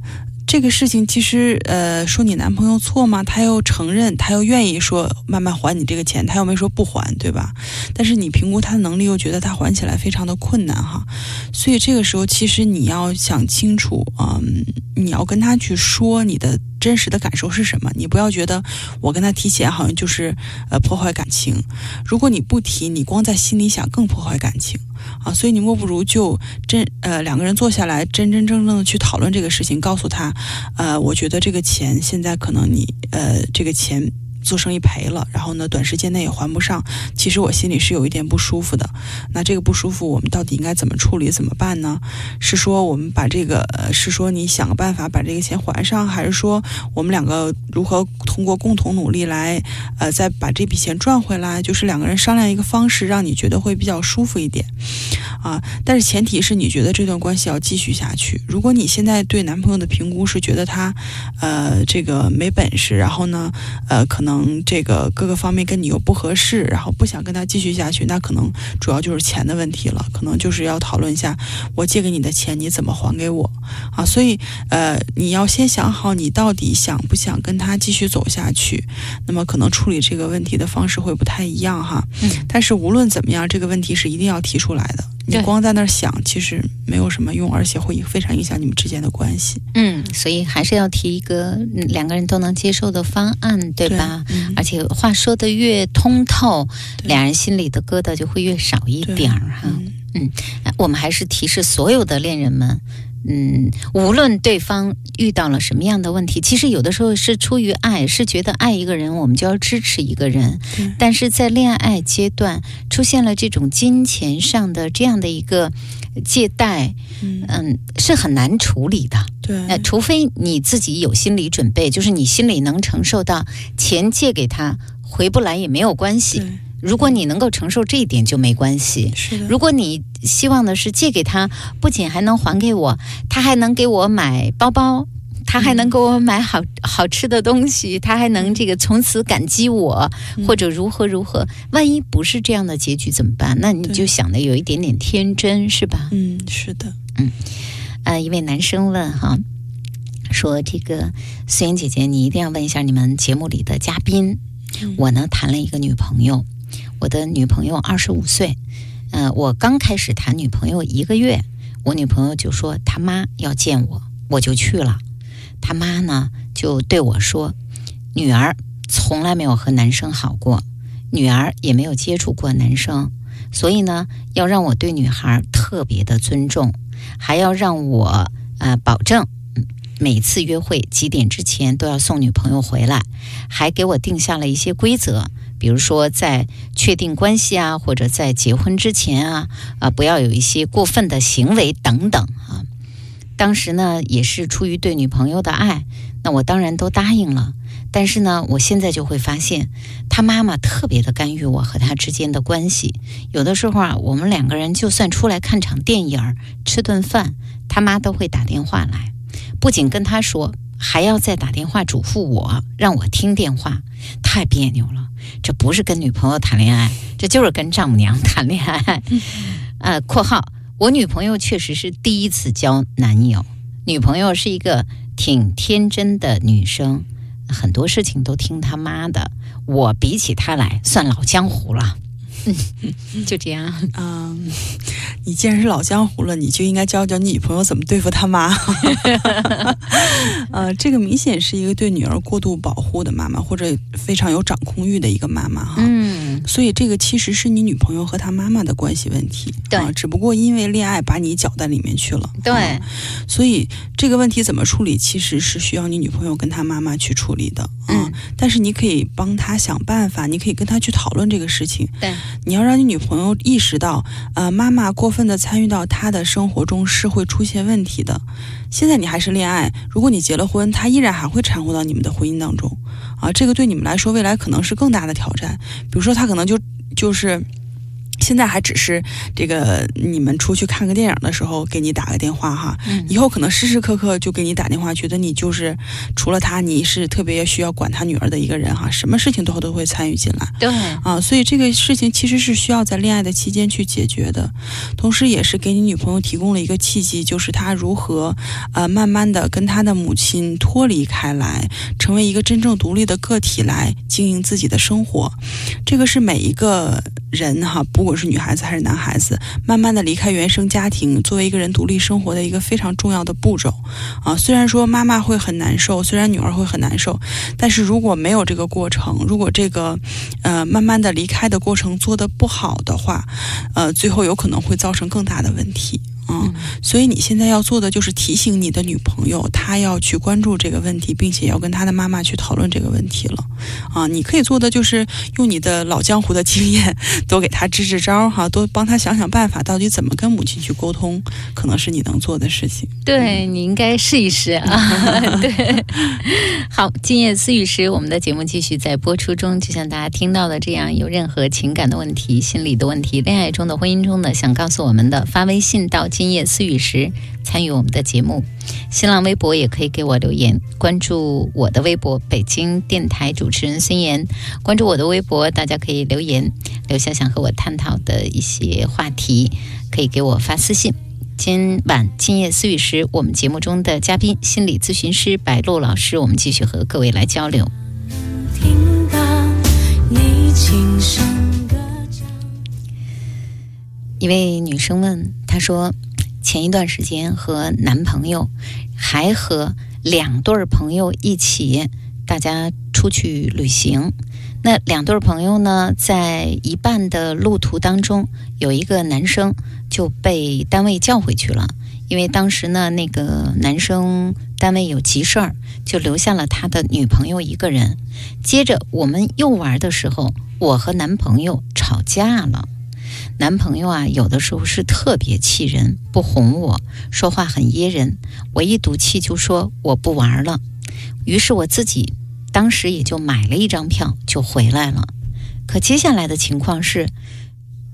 这个事情其实，呃，说你男朋友错吗？他又承认，他又愿意说慢慢还你这个钱，他又没说不还，对吧？但是你评估他的能力，又觉得他还起来非常的困难哈。所以这个时候，其实你要想清楚，嗯，你要跟他去说你的真实的感受是什么？你不要觉得我跟他提钱好像就是呃破坏感情。如果你不提，你光在心里想，更破坏感情啊。所以你莫不如就真呃两个人坐下来，真真正正的去讨论这个事情，告诉他，呃，我觉得这个钱现在可能你呃这个钱。做生意赔了，然后呢，短时间内也还不上，其实我心里是有一点不舒服的。那这个不舒服，我们到底应该怎么处理？怎么办呢？是说我们把这个，是说你想个办法把这个钱还上，还是说我们两个如何通过共同努力来，呃，再把这笔钱赚回来？就是两个人商量一个方式，让你觉得会比较舒服一点啊。但是前提是你觉得这段关系要继续下去。如果你现在对男朋友的评估是觉得他，呃，这个没本事，然后呢，呃，可能。嗯，这个各个方面跟你又不合适，然后不想跟他继续下去，那可能主要就是钱的问题了，可能就是要讨论一下，我借给你的钱你怎么还给我啊？所以，呃，你要先想好你到底想不想跟他继续走下去，那么可能处理这个问题的方式会不太一样哈。嗯，但是无论怎么样，这个问题是一定要提出来的。你光在那儿想，其实没有什么用，而且会非常影响你们之间的关系。嗯，所以还是要提一个两个人都能接受的方案，对吧？而且话说的越通透，两人心里的疙瘩就会越少一点儿哈。嗯，我们还是提示所有的恋人们。嗯，无论对方遇到了什么样的问题，其实有的时候是出于爱，是觉得爱一个人，我们就要支持一个人。但是在恋爱阶段出现了这种金钱上的这样的一个借贷，嗯，是很难处理的。对，除非你自己有心理准备，就是你心里能承受到钱借给他回不来也没有关系。如果你能够承受这一点就没关系。是的。如果你希望的是借给他，不仅还能还给我，他还能给我买包包，他还能给我买好好吃的东西，他还能这个从此感激我，或者如何如何。万一不是这样的结局怎么办？那你就想的有一点点天真，是吧？嗯，是的。嗯，呃，一位男生问哈，说这个素颜姐姐，你一定要问一下你们节目里的嘉宾。我呢谈了一个女朋友。我的女朋友二十五岁，呃，我刚开始谈女朋友一个月，我女朋友就说她妈要见我，我就去了。她妈呢就对我说：“女儿从来没有和男生好过，女儿也没有接触过男生，所以呢要让我对女孩特别的尊重，还要让我呃保证每次约会几点之前都要送女朋友回来，还给我定下了一些规则。”比如说，在确定关系啊，或者在结婚之前啊，啊，不要有一些过分的行为等等啊。当时呢，也是出于对女朋友的爱，那我当然都答应了。但是呢，我现在就会发现，他妈妈特别的干预我和他之间的关系。有的时候啊，我们两个人就算出来看场电影、吃顿饭，他妈都会打电话来，不仅跟他说，还要再打电话嘱咐我，让我听电话，太别扭了。这不是跟女朋友谈恋爱，这就是跟丈母娘谈恋爱。呃，括号，我女朋友确实是第一次交男友，女朋友是一个挺天真的女生，很多事情都听她妈的。我比起她来，算老江湖了。就这样。嗯，你既然是老江湖了，你就应该教教你女朋友怎么对付他妈。呃，这个明显是一个对女儿过度保护的妈妈，或者非常有掌控欲的一个妈妈哈。嗯。所以这个其实是你女朋友和她妈妈的关系问题。对。只不过因为恋爱把你搅在里面去了。对。所以这个问题怎么处理，其实是需要你女朋友跟她妈妈去处理的。嗯。但是你可以帮她想办法，你可以跟她去讨论这个事情。对。你要让你女朋友意识到，呃，妈妈过分的参与到她的生活中是会出现问题的。现在你还是恋爱，如果你结了婚，她依然还会掺和到你们的婚姻当中，啊，这个对你们来说未来可能是更大的挑战。比如说，她可能就就是。现在还只是这个，你们出去看个电影的时候给你打个电话哈，以后可能时时刻刻就给你打电话，觉得你就是除了他，你是特别需要管他女儿的一个人哈，什么事情都都会参与进来。对啊，所以这个事情其实是需要在恋爱的期间去解决的，同时也是给你女朋友提供了一个契机，就是她如何呃慢慢的跟她的母亲脱离开来，成为一个真正独立的个体来经营自己的生活，这个是每一个。人哈，不不管是女孩子还是男孩子，慢慢的离开原生家庭，作为一个人独立生活的一个非常重要的步骤啊。虽然说妈妈会很难受，虽然女儿会很难受，但是如果没有这个过程，如果这个呃慢慢的离开的过程做得不好的话，呃，最后有可能会造成更大的问题。嗯，所以你现在要做的就是提醒你的女朋友，她要去关注这个问题，并且要跟她的妈妈去讨论这个问题了。啊，你可以做的就是用你的老江湖的经验，多给她支支招哈，多帮她想想办法，到底怎么跟母亲去沟通，可能是你能做的事情。对你应该试一试啊。对，好，今夜思雨时，我们的节目继续在播出中。就像大家听到的这样，有任何情感的问题、心理的问题、恋爱中的、婚姻中的，想告诉我们的，发微信到今夜思雨时参与我们的节目。新浪微博也可以给我留言，关注我的微博北京电台主持人孙岩，关注我的微博，大家可以留言，留下想和我探讨的一些话题，可以给我发私信。今晚今夜思雨时，我们节目中的嘉宾心理咨询师白露老师，我们继续和各位来交流。听到你轻声歌唱。一位女生问，她说，前一段时间和男朋友还和两对朋友一起，大家出去旅行。那两对朋友呢，在一半的路途当中，有一个男生就被单位叫回去了，因为当时呢，那个男生单位有急事儿，就留下了他的女朋友一个人。接着我们又玩的时候，我和男朋友吵架了。男朋友啊，有的时候是特别气人，不哄我，说话很噎人。我一赌气就说我不玩了，于是我自己当时也就买了一张票就回来了。可接下来的情况是，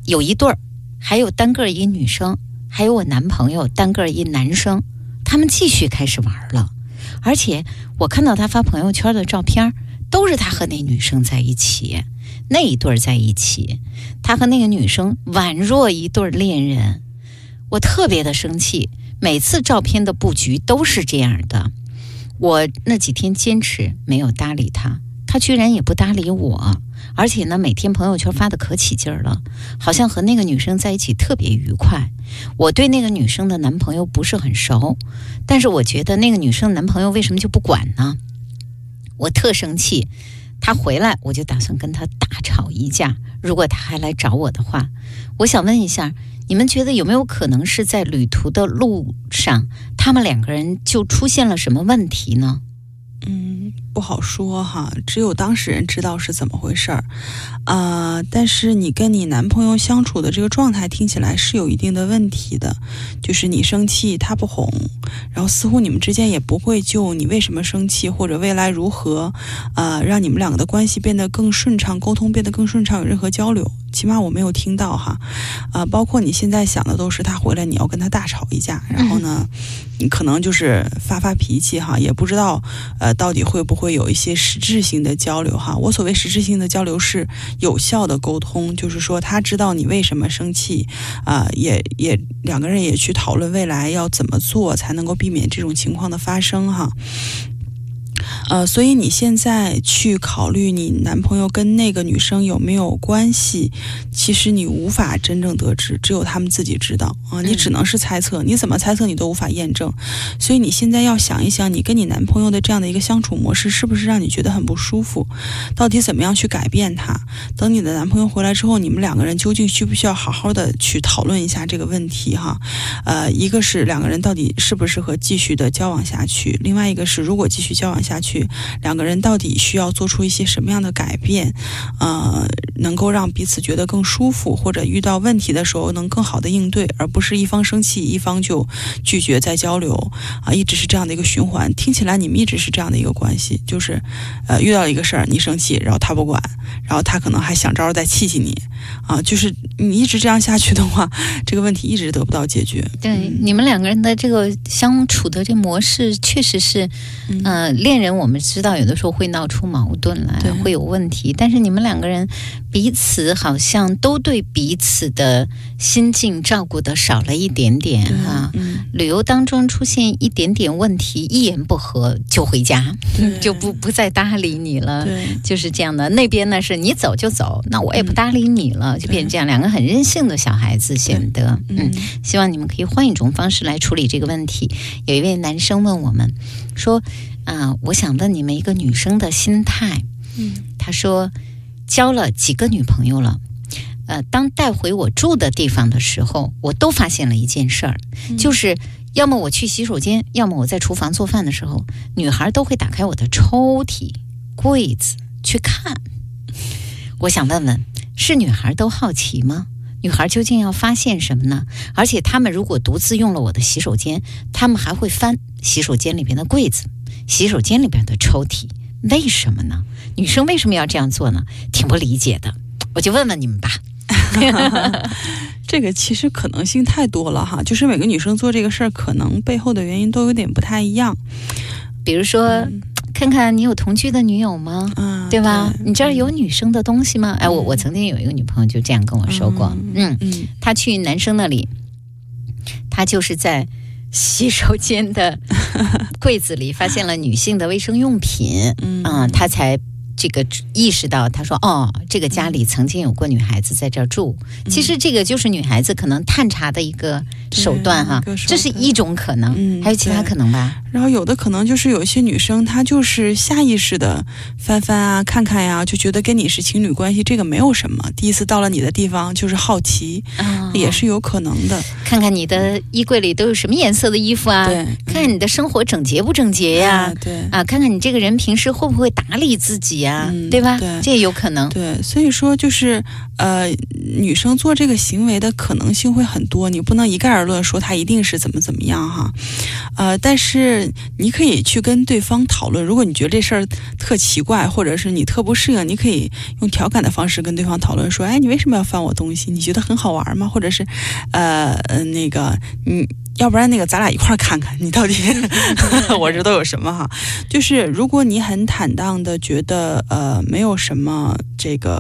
有一对儿，还有单个一女生，还有我男朋友单个一男生，他们继续开始玩了。而且我看到他发朋友圈的照片儿，都是他和那女生在一起，那一对儿在一起。他和那个女生宛若一对恋人，我特别的生气。每次照片的布局都是这样的，我那几天坚持没有搭理他，他居然也不搭理我，而且呢，每天朋友圈发的可起劲儿了，好像和那个女生在一起特别愉快。我对那个女生的男朋友不是很熟，但是我觉得那个女生男朋友为什么就不管呢？我特生气。他回来，我就打算跟他大吵一架。如果他还来找我的话，我想问一下，你们觉得有没有可能是在旅途的路上，他们两个人就出现了什么问题呢？嗯，不好说哈，只有当事人知道是怎么回事儿，啊、但是你跟你男朋友相处的这个状态听起来是有一定的问题的，就是你生气他不哄，然后似乎你们之间也不会就你为什么生气或者未来如何，呃，让你们两个的关系变得更顺畅，沟通变得更顺畅，有任何交流，起码我没有听到哈，啊、包括你现在想的都是他回来你要跟他大吵一架，然后呢，可能就是发发脾气哈，也不知道呃到底会不会有一些实质性的交流哈。我所谓实质性的交流是有效的沟通，就是说他知道你为什么生气，啊、也也两个人也去讨论未来要怎么做才能够避免这种情况的发生哈。呃，所以你现在去考虑你男朋友跟那个女生有没有关系，其实你无法真正得知，只有他们自己知道啊，你只能是猜测，你怎么猜测你都无法验证。所以你现在要想一想，你跟你男朋友的这样的一个相处模式，是不是让你觉得很不舒服？到底怎么样去改变他？等你的男朋友回来之后，你们两个人究竟需不需要好好的去讨论一下这个问题哈？呃，一个是两个人到底适不适合继续的交往下去，另外一个是如果继续交往下去，两个人到底需要做出一些什么样的改变，呃，能够让彼此觉得更舒服，或者遇到问题的时候能更好的应对，而不是一方生气一方就拒绝再交流啊，一直是这样的一个循环。听起来你们一直是这样的一个关系，就是呃遇到一个事儿你生气，然后他不管，然后他可能还想招儿再气气你啊，就是你一直这样下去的话，这个问题一直得不到解决。对，你们两个人的这个相处的这模式，确实是，嗯呃，恋人我们们知道有的时候会闹出矛盾来，会有问题。但是你们两个人彼此好像都对彼此的心境照顾的少了一点点哈、嗯，旅游当中出现一点点问题，一言不合就回家，就不不再搭理你了。对。就是这样的，那边呢是你走就走，那我也不搭理你了，就变成这样，两个很任性的小孩子显得，嗯，希望你们可以换一种方式来处理这个问题。有一位男生问我们说，啊、我想问你们一个女生的心态，嗯，他说交了几个女朋友了。呃，当带回我住的地方的时候，我都发现了一件事儿，就是要么我去洗手间，要么我在厨房做饭的时候，女孩都会打开我的抽屉、柜子去看。我想问问，是女孩都好奇吗？女孩究竟要发现什么呢？而且她们如果独自用了我的洗手间，她们还会翻洗手间里边的柜子、洗手间里边的抽屉，为什么呢？女生为什么要这样做呢？挺不理解的。我就问问你们吧。这个其实可能性太多了哈，就是每个女生做这个事儿，可能背后的原因都有点不太一样。比如说，看看你有同居的女友吗？嗯，对吧？对你这儿有女生的东西吗？哎，我我曾经有一个女朋友就这样跟我说过，嗯，嗯她去男生那里，她就是在洗手间的柜子里发现了女性的卫生用品，嗯啊、她才。这个意识到，他说：“哦，这个家里曾经有过女孩子在这儿住。其实这个就是女孩子可能探查的一个手段哈这是一种可能，嗯还有其他可能吧？然后有的可能就是有一些女生，她就是下意识的翻翻啊、看看呀、就觉得跟你是情侣关系，这个没有什么。第一次到了你的地方，就是好奇，啊也是有可能的。看看你的衣柜里都有什么颜色的衣服啊？对，看看你的生活整洁不整洁呀、啊对。啊，看看你这个人平时会不会打理自己呀、嗯对吧？对这也有可能。对，所以说就是呃，女生做这个行为的可能性会很多，你不能一概而论说她一定是怎么怎么样哈。呃，但是你可以去跟对方讨论，如果你觉得这事儿特奇怪，或者是你特不适应，你可以用调侃的方式跟对方讨论说，哎，你为什么要翻我东西？你觉得很好玩吗？或者是呃呃那个你。要不然那个咱俩一块儿看看，你到底 我这都有什么哈？就是如果你很坦荡的觉得呃没有什么这个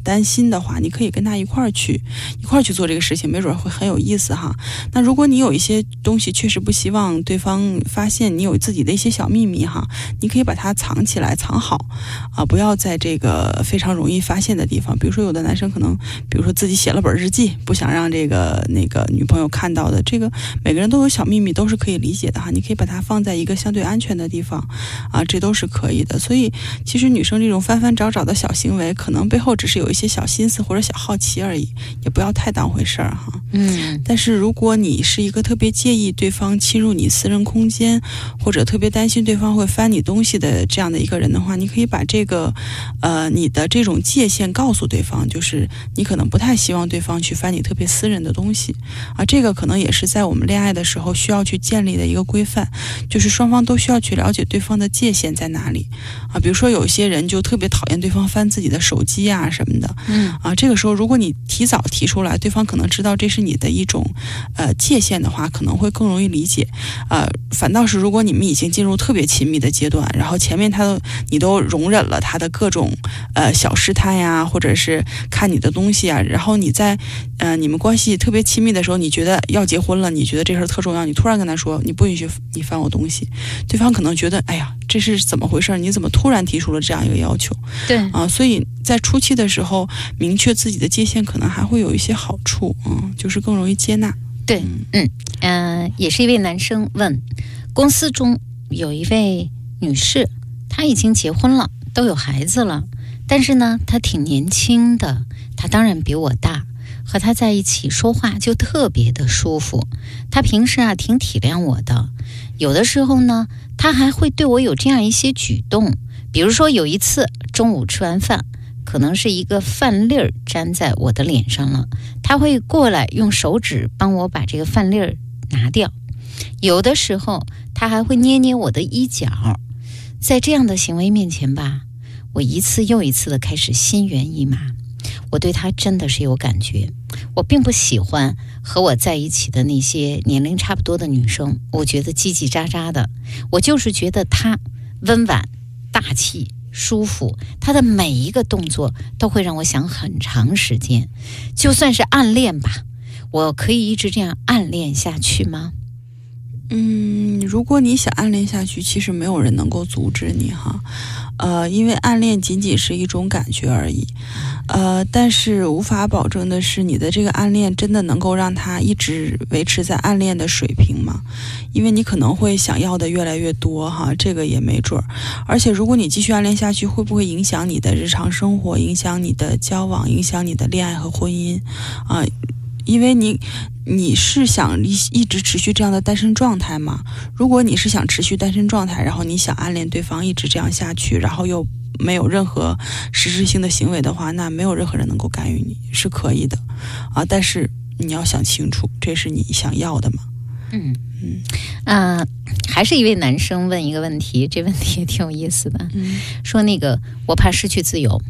担心的话，你可以跟他一块儿去一块儿去做这个事情，没准会很有意思哈。那如果你有一些东西确实不希望对方发现你有自己的一些小秘密哈，你可以把它藏起来，藏好啊，不要在这个非常容易发现的地方。比如说有的男生可能，比如说自己写了本日记，不想让这个那个女朋友看到的，这个每个人都有小秘密，都是可以理解的哈。你可以把它放在一个相对安全的地方啊，这都是可以的。所以其实女生这种翻翻找找的小行为，可能背后只是有一些小心思或者小好奇而已，也不要太当回事儿哈。嗯。但是如果你是一个特别介意对方侵入你私人空间，或者特别担心对方会翻你东西的这样的一个人的话，你可以把这个，呃，你的这种界限告诉对方，就是你可能不太希望对方去翻你特别私人的东西，啊，这个可能也是在我们恋爱的时候需要去建立的一个规范，就是双方都需要去了解对方的界限在哪里，啊，比如说有些人就特别讨厌对方翻自己的手机啊什么的，嗯啊，这个时候如果你提早提出来，对方可能知道这是你的一种呃界限的话，可能会更容易理解。呃，反倒是如果你们已经进入特别亲密的阶段，然后前面他都你都容忍了他的各种呃小试探呀，或者是看你的东西啊，然后你在呃你们关系特别亲密的时候，你觉得要结婚了，你觉得这事儿特重要，你突然跟他说你不允许你翻我东西，对方可能觉得哎呀这是怎么回事儿？你怎么突然提出了这样一个要求？对，啊，所以在初期的时候，明确自己的界限，可能还会有一些好处，嗯，就是更容易接纳。对，嗯嗯嗯、也是一位男生问，公司中有一位女士，她已经结婚了，都有孩子了，但是呢，她挺年轻的，她当然比我大，和她在一起说话就特别的舒服。她平时啊挺体谅我的，有的时候呢，她还会对我有这样一些举动，比如说有一次中午吃完饭。可能是一个饭粒儿粘在我的脸上了，他会过来用手指帮我把这个饭粒儿拿掉。有的时候，他还会捏捏我的衣角。在这样的行为面前吧，我一次又一次的开始心猿意马。我对他真的是有感觉。我并不喜欢和我在一起的那些年龄差不多的女生，我觉得叽叽喳喳的。我就是觉得她温婉、大气、舒服，他的每一个动作都会让我想很长时间。就算是暗恋吧，我可以一直这样暗恋下去吗？嗯，如果你想暗恋下去，其实没有人能够阻止你哈，呃，因为暗恋仅仅是一种感觉而已，呃，但是无法保证的是，你的这个暗恋真的能够让他一直维持在暗恋的水平吗？因为你可能会想要的越来越多哈，这个也没准儿。而且，如果你继续暗恋下去，会不会影响你的日常生活，影响你的交往，影响你的恋爱和婚姻啊？因为你你是想一一直持续这样的单身状态吗？如果你是想持续单身状态，然后你想暗恋对方一直这样下去，然后又没有任何实质性的行为的话，那没有任何人能够干预你，是可以的啊。但是你要想清楚，这是你想要的吗？嗯嗯，呃，还是一位男生问一个问题，这问题也挺有意思的，嗯说那个我怕失去自由，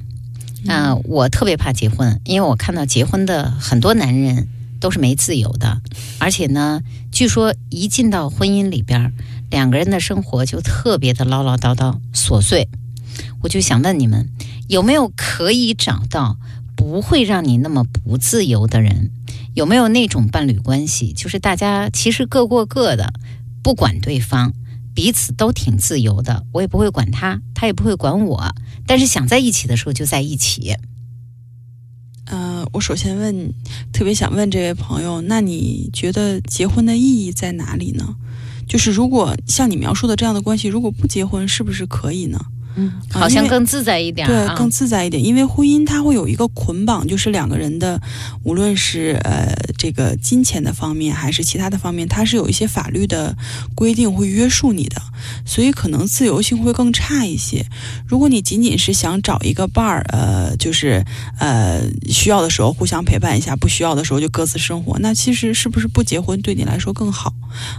啊、我特别怕结婚，因为我看到结婚的很多男人都是没自由的，而且呢，据说一进到婚姻里边，两个人的生活就特别的唠唠叨叨、琐碎。我就想问你们，有没有可以找到不会让你那么不自由的人？有没有那种伴侣关系，就是大家其实各过各的，不管对方，彼此都挺自由的，我也不会管他，他也不会管我，但是想在一起的时候就在一起。呃，我首先问，特别想问这位朋友，那你觉得结婚的意义在哪里呢？就是如果像你描述的这样的关系，如果不结婚，是不是可以呢？嗯，好像更自在一点啊，对更自在一点，因为婚姻它会有一个捆绑，就是两个人的，无论是呃这个金钱的方面，还是其他的方面，它是有一些法律的规定会约束你的，所以可能自由性会更差一些。如果你仅仅是想找一个伴儿，呃，就是呃需要的时候互相陪伴一下，不需要的时候就各自生活，那其实是不是不结婚对你来说更好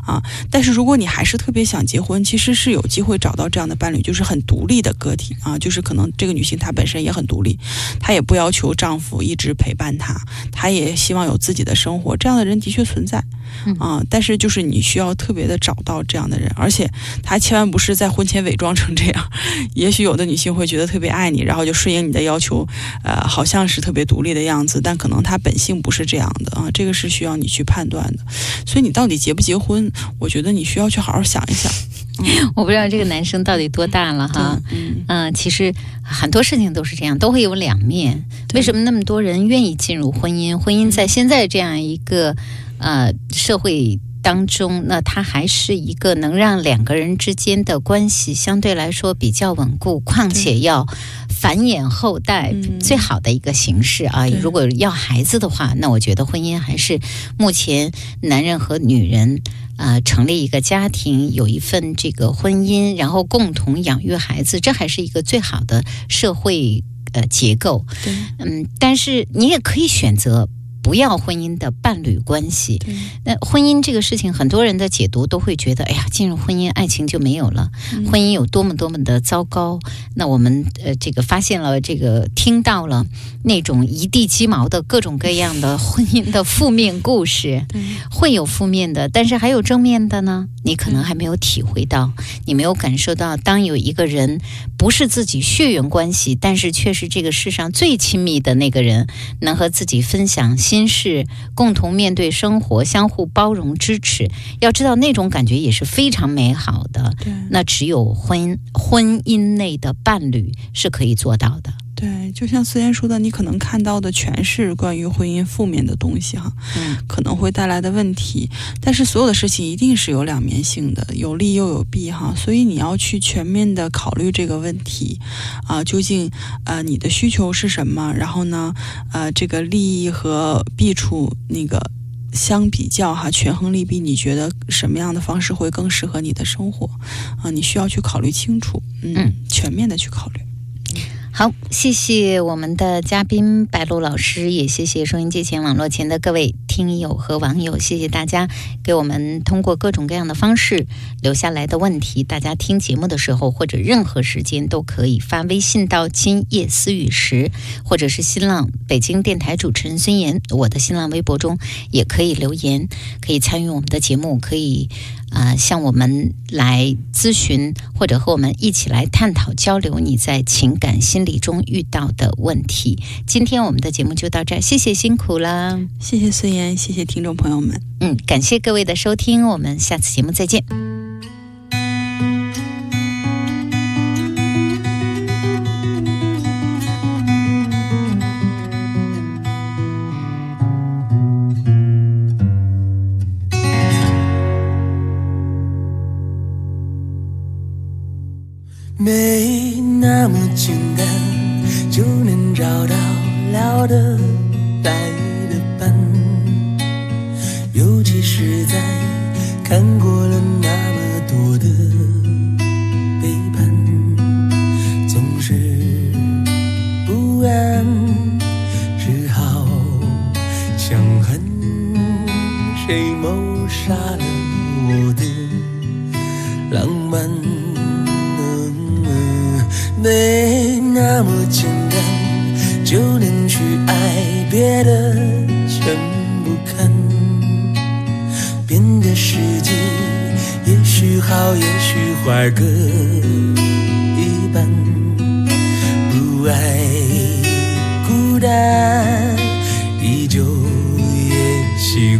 啊？但是如果你还是特别想结婚，其实是有机会找到这样的伴侣，就是很独立的个体啊，就是可能这个女性她本身也很独立，她也不要求丈夫一直陪伴她，她也希望有自己的生活，这样的人的确存在嗯啊。但是就是你需要特别的找到这样的人，而且她千万不是在婚前伪装成这样。也许有的女性会觉得特别爱你，然后就顺应你的要求，呃，好像是特别独立的样子，但可能她本性不是这样的啊。这个是需要你去判断的。所以你到底结不结婚，我觉得你需要去好好想一想。我不知道这个男生到底多大了哈。嗯嗯、其实很多事情都是这样，都会有两面。为什么那么多人愿意进入婚姻？婚姻在现在这样一个呃社会当中，那它还是一个能让两个人之间的关系相对来说比较稳固，况且要繁衍后代嗯最好的一个形式啊。对如果要孩子的话，那我觉得婚姻还是目前男人和女人。呃，成立一个家庭，有一份这个婚姻，然后共同养育孩子，这还是一个最好的社会呃结构。对嗯，但是你也可以选择不要婚姻的伴侣关系。对，那婚姻这个事情，很多人的解读都会觉得，哎呀，进入婚姻，爱情就没有了，嗯婚姻有多么多么的糟糕。那我们呃，这个发现了，这个听到了那种一地鸡毛的各种各样的婚姻的负面故事。会有负面的，但是还有正面的呢。你可能还没有体会到，你没有感受到，当有一个人不是自己血缘关系，但是却是这个世上最亲密的那个人，能和自己分享心事，共同面对生活，相互包容支持。要知道那种感觉也是非常美好的。对那只有婚婚姻内的伴侣是可以做到的。对，就像思妍说的，你可能看到的全是关于婚姻负面的东西哈，嗯，可能会带来的问题。但是所有的事情一定是有两面性的，有利又有弊哈，所以你要去全面的考虑这个问题啊，究竟呃你的需求是什么？然后呢，呃这个利益和弊处那个。相比较哈，权衡利弊，你觉得什么样的方式会更适合你的生活啊？你需要去考虑清楚，嗯，嗯全面的去考虑。好，谢谢我们的嘉宾白露老师，也谢谢收音机前、网络前的各位听友和网友，谢谢大家给我们通过各种各样的方式留下来的问题。大家听节目的时候或者任何时间都可以发微信到“今夜思雨时”，或者是新浪北京电台主持人孙岩，我的新浪微博中也可以留言，可以参与我们的节目，可以呃向我们来咨询，或者和我们一起来探讨交流你在情感心理中遇到的问题。今天我们的节目就到这儿，谢谢辛苦了。谢谢孙岩，谢谢听众朋友们。嗯，感谢各位的收听，我们下次节目再见。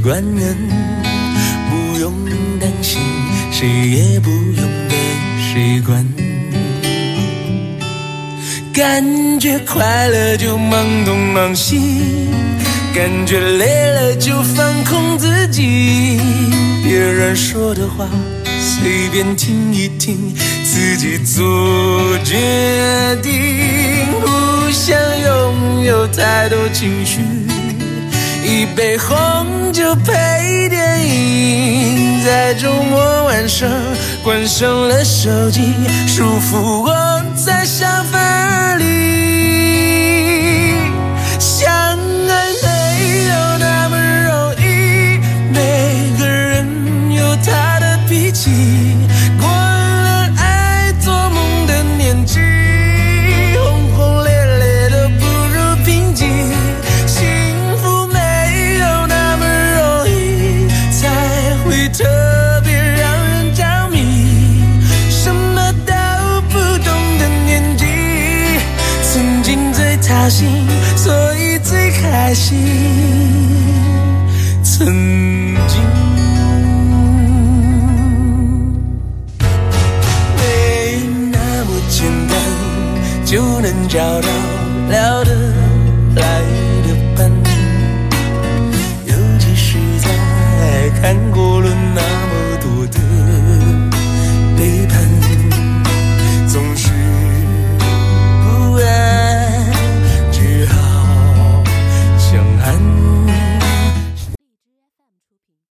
也习惯人，不用担心，谁也不用被谁管。感觉快乐就忙东忙西，感觉累了就放空自己。别人说的话随便听一听，自己做决定。不想拥有太多情绪，一杯红酒配电影，在周末晚上关上了手机，舒服窝在沙发心。